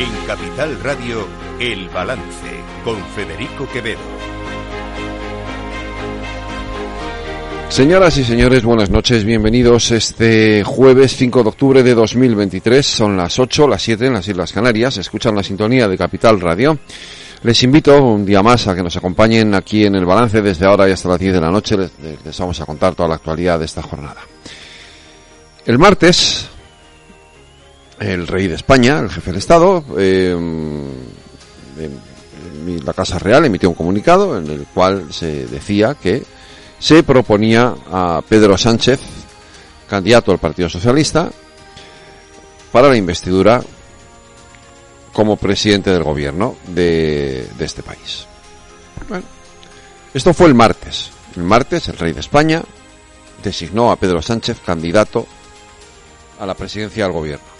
En Capital Radio, El Balance, con Federico Quevedo. Señoras y señores, buenas noches, bienvenidos este jueves 5 de octubre de 2023. Son las 8, las 7 en las Islas Canarias. Escuchan la sintonía de Capital Radio. Les invito un día más a que nos acompañen aquí en el balance desde ahora y hasta las 10 de la noche. Les, les vamos a contar toda la actualidad de esta jornada. El martes, el rey de España, el jefe del Estado, eh, la Casa Real emitió un comunicado en el cual se decía que se proponía a Pedro Sánchez, candidato al Partido Socialista, para la investidura como presidente del gobierno de, de este país. Esto fue el martes. El martes el rey de España designó a Pedro Sánchez candidato a la presidencia del gobierno.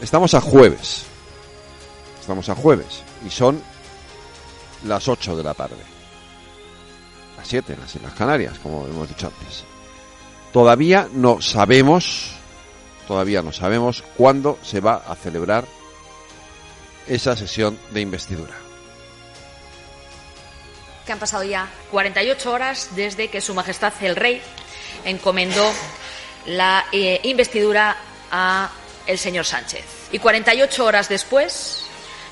Estamos a jueves. Estamos a jueves. Y son las 8 de la tarde. Las 7 en las Islas Canarias, como hemos dicho antes. Todavía no sabemos, todavía no sabemos cuándo se va a celebrar esa sesión de investidura. Que han pasado ya 48 horas desde que Su Majestad el Rey encomendó la eh, investidura a el señor Sánchez. Y 48 horas después,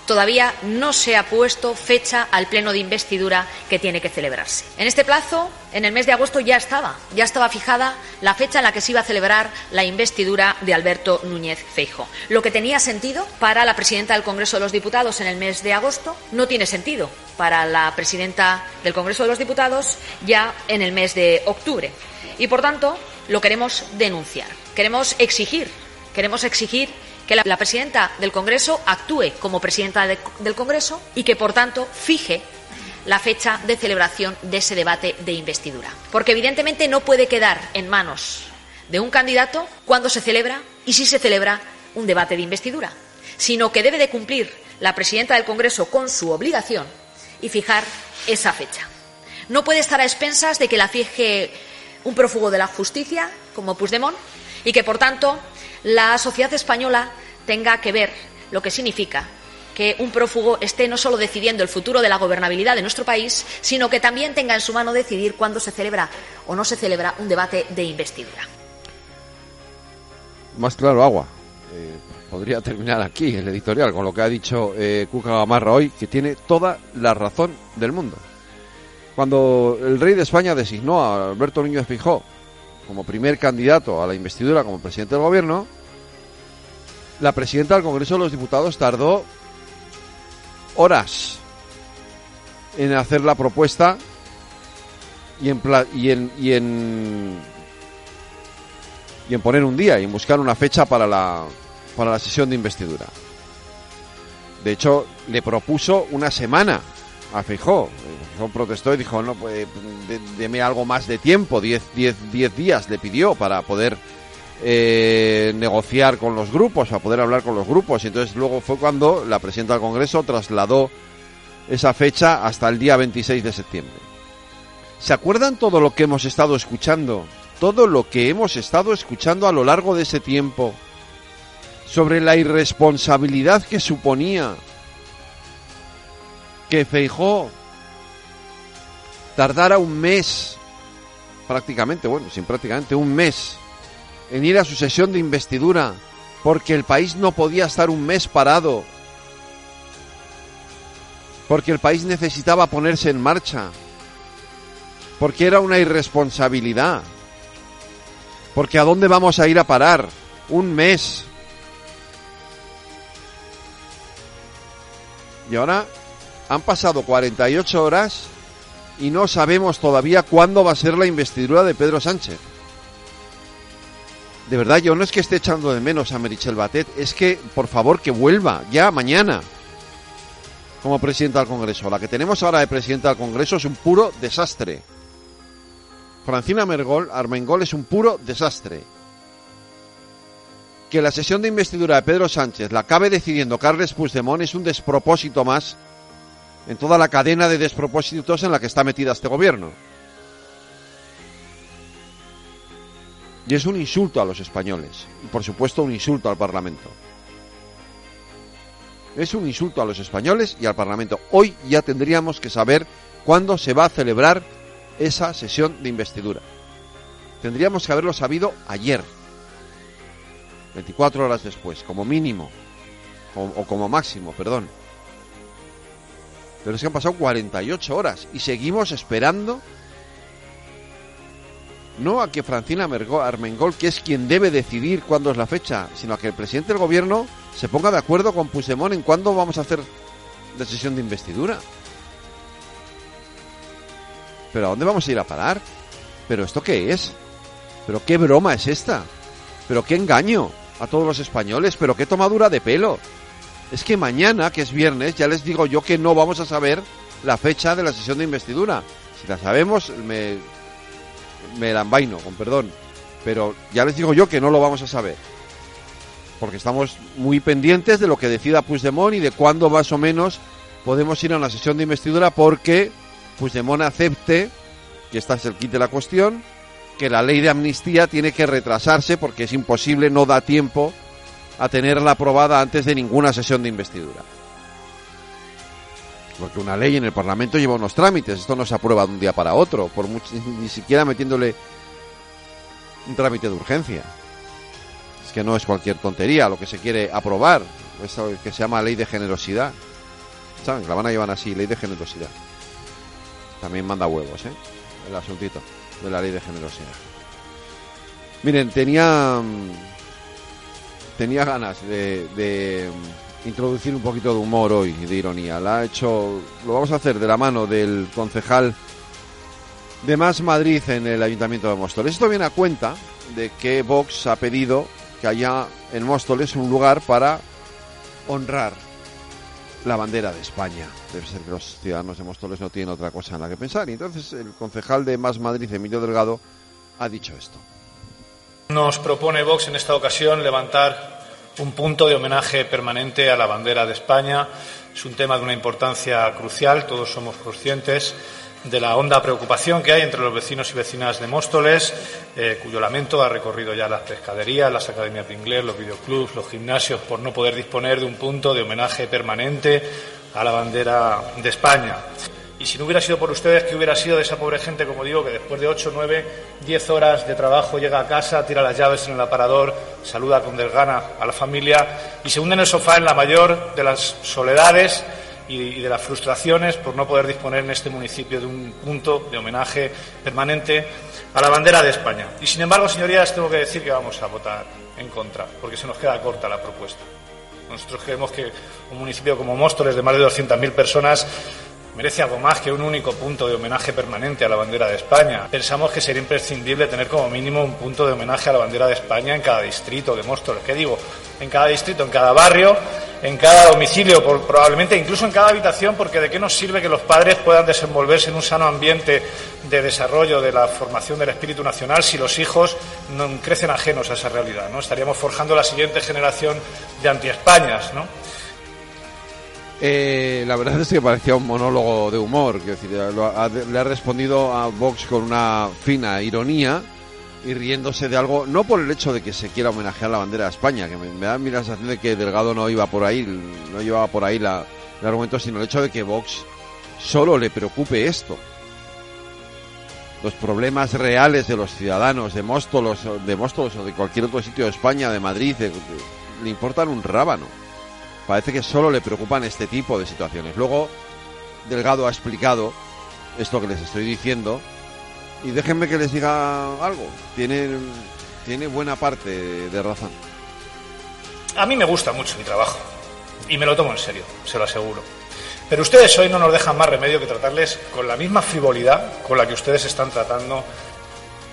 todavía no se ha puesto fecha al pleno de investidura que tiene que celebrarse. En este plazo, en el mes de agosto ya estaba, ya estaba fijada la fecha en la que se iba a celebrar la investidura de Alberto Núñez Feijo. Lo que tenía sentido para la presidenta del Congreso de los Diputados en el mes de agosto no tiene sentido para la presidenta del Congreso de los Diputados ya en el mes de octubre. Y por tanto, lo queremos denunciar. Queremos exigir, queremos exigir que la, presidenta del Congreso actúe como presidenta de, del Congreso y que, por tanto, fije la fecha de celebración de ese debate de investidura. Porque, evidentemente, no puede quedar en manos de un candidato cuando se celebra y si se celebra un debate de investidura, sino que debe de cumplir la presidenta del Congreso con su obligación y fijar esa fecha. No puede estar a expensas de que la fije un prófugo de la justicia como Puigdemont y que, por tanto, la sociedad española tenga que ver lo que significa que un prófugo esté no solo decidiendo el futuro de la gobernabilidad de nuestro país, sino que también tenga en su mano decidir cuándo se celebra o no se celebra un debate de investidura. Más claro, agua. Eh, podría terminar aquí el editorial con lo que ha dicho eh, Cuca Gamarra hoy, que tiene toda la razón del mundo. Cuando el rey de España designó a Alberto Núñez Fijó como primer candidato a la investidura como presidente del gobierno, la presidenta del Congreso de los Diputados tardó horas en hacer la propuesta y en, y en, y en, y en poner un día y en buscar una fecha para la, para la sesión de investidura. De hecho, le propuso una semana a Feijó. Protestó y dijo, no, pues, deme algo más de tiempo, 10 días le pidió para poder eh, negociar con los grupos, para poder hablar con los grupos. Y entonces luego fue cuando la presidenta del Congreso trasladó esa fecha hasta el día 26 de septiembre. ¿Se acuerdan todo lo que hemos estado escuchando? Todo lo que hemos estado escuchando a lo largo de ese tiempo sobre la irresponsabilidad que suponía que Feijó tardara un mes, prácticamente, bueno, sin prácticamente un mes, en ir a su sesión de investidura, porque el país no podía estar un mes parado, porque el país necesitaba ponerse en marcha, porque era una irresponsabilidad, porque a dónde vamos a ir a parar, un mes. Y ahora han pasado 48 horas y no sabemos todavía cuándo va a ser la investidura de Pedro Sánchez. De verdad, yo no es que esté echando de menos a Merichel Batet, es que, por favor, que vuelva ya mañana como presidenta del Congreso. La que tenemos ahora de presidenta del Congreso es un puro desastre. Francina Mergol, Armengol es un puro desastre. Que la sesión de investidura de Pedro Sánchez la acabe decidiendo Carles Puigdemont es un despropósito más en toda la cadena de despropósitos en la que está metida este gobierno. Y es un insulto a los españoles. Y por supuesto un insulto al Parlamento. Es un insulto a los españoles y al Parlamento. Hoy ya tendríamos que saber cuándo se va a celebrar esa sesión de investidura. Tendríamos que haberlo sabido ayer, 24 horas después, como mínimo, o, o como máximo, perdón. Pero es que han pasado 48 horas y seguimos esperando no a que Francina Armengol, que es quien debe decidir cuándo es la fecha, sino a que el presidente del gobierno se ponga de acuerdo con Puigdemont en cuándo vamos a hacer la sesión de investidura. ¿Pero a dónde vamos a ir a parar? ¿Pero esto qué es? ¿Pero qué broma es esta? ¿Pero qué engaño a todos los españoles? ¿Pero qué tomadura de pelo? Es que mañana, que es viernes, ya les digo yo que no vamos a saber la fecha de la sesión de investidura. Si la sabemos, me, me la envaino, con perdón. Pero ya les digo yo que no lo vamos a saber. Porque estamos muy pendientes de lo que decida Puigdemont y de cuándo más o menos podemos ir a una sesión de investidura porque Puigdemont acepte, que esta es el kit de la cuestión, que la ley de amnistía tiene que retrasarse porque es imposible, no da tiempo a tenerla aprobada antes de ninguna sesión de investidura. Porque una ley en el Parlamento lleva unos trámites, esto no se aprueba de un día para otro, por ni siquiera metiéndole un trámite de urgencia. Es que no es cualquier tontería lo que se quiere aprobar, esto que se llama ley de generosidad. ¿Saben? La van a llevar así, ley de generosidad. También manda huevos, ¿eh? El asuntito de la ley de generosidad. Miren, tenía tenía ganas de, de introducir un poquito de humor hoy, de ironía. La ha hecho, lo vamos a hacer de la mano del concejal de Más Madrid en el Ayuntamiento de Móstoles. Esto viene a cuenta de que Vox ha pedido que haya en Móstoles un lugar para honrar la bandera de España. Debe ser que los ciudadanos de Móstoles no tienen otra cosa en la que pensar. Y entonces el concejal de Más Madrid, Emilio Delgado, ha dicho esto. Nos propone Vox en esta ocasión levantar un punto de homenaje permanente a la bandera de España. Es un tema de una importancia crucial, todos somos conscientes de la honda preocupación que hay entre los vecinos y vecinas de Móstoles, eh, cuyo lamento ha recorrido ya las pescaderías, las academias de inglés, los videoclubs, los gimnasios, por no poder disponer de un punto de homenaje permanente a la bandera de España. Y si no hubiera sido por ustedes, ¿qué hubiera sido de esa pobre gente, como digo, que después de 8, 9, 10 horas de trabajo llega a casa, tira las llaves en el aparador, saluda con desgana a la familia y se hunde en el sofá en la mayor de las soledades y de las frustraciones por no poder disponer en este municipio de un punto de homenaje permanente a la bandera de España? Y sin embargo, señorías, tengo que decir que vamos a votar en contra, porque se nos queda corta la propuesta. Nosotros creemos que un municipio como Móstoles, de más de 200.000 personas, merece algo más que un único punto de homenaje permanente a la bandera de España. Pensamos que sería imprescindible tener como mínimo un punto de homenaje a la bandera de España en cada distrito de Móstoles. ¿Qué digo? En cada distrito, en cada barrio, en cada domicilio, probablemente incluso en cada habitación, porque de qué nos sirve que los padres puedan desenvolverse en un sano ambiente de desarrollo de la formación del espíritu nacional si los hijos no crecen ajenos a esa realidad, ¿no? Estaríamos forjando la siguiente generación de antiespañas, ¿no? Eh, la verdad es que parecía un monólogo de humor, decir, le ha respondido a Vox con una fina ironía y riéndose de algo, no por el hecho de que se quiera homenajear la bandera de España, que me, da la sensación de que Delgado no iba por ahí, no llevaba por ahí la, el argumento, sino el hecho de que Vox solo le preocupe esto. Los problemas reales de los ciudadanos de Móstoles, de Móstoles o de cualquier otro sitio de España, de Madrid, le importan un rábano parece que solo le preocupan este tipo de situaciones. Luego, Delgado ha explicado esto que les estoy diciendo y déjenme que les diga algo. Tiene, tiene buena parte de razón. A mí me gusta mucho mi trabajo y me lo tomo en serio, se lo aseguro. Pero ustedes hoy no nos dejan más remedio que tratarles con la misma frivolidad con la que ustedes están tratando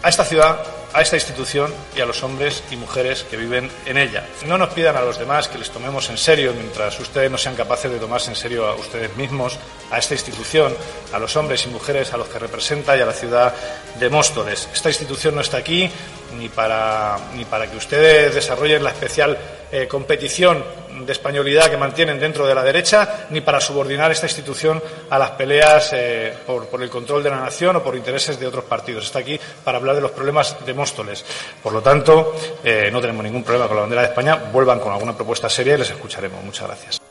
a esta ciudad, a esta institución y a los hombres y mujeres que viven en ella. No nos pidan a los demás que les tomemos en serio mientras ustedes no sean capaces de tomarse en serio a ustedes mismos, a esta institución, a los hombres y mujeres a los que representa y a la ciudad de Móstoles. Esta institución no está aquí ni para, ni para que ustedes desarrollen la especial eh, competición de españolidad que mantienen dentro de la derecha, ni para subordinar esta institución a las peleas eh, por, el control de la nación o por intereses de otros partidos. Está aquí para hablar de los problemas de Móstoles. Por lo tanto, eh, no tenemos ningún problema con la bandera de España. Vuelvan con alguna propuesta seria y les escucharemos. Muchas gracias.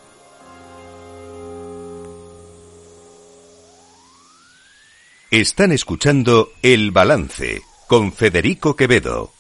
Están escuchando El Balance con Federico Quevedo.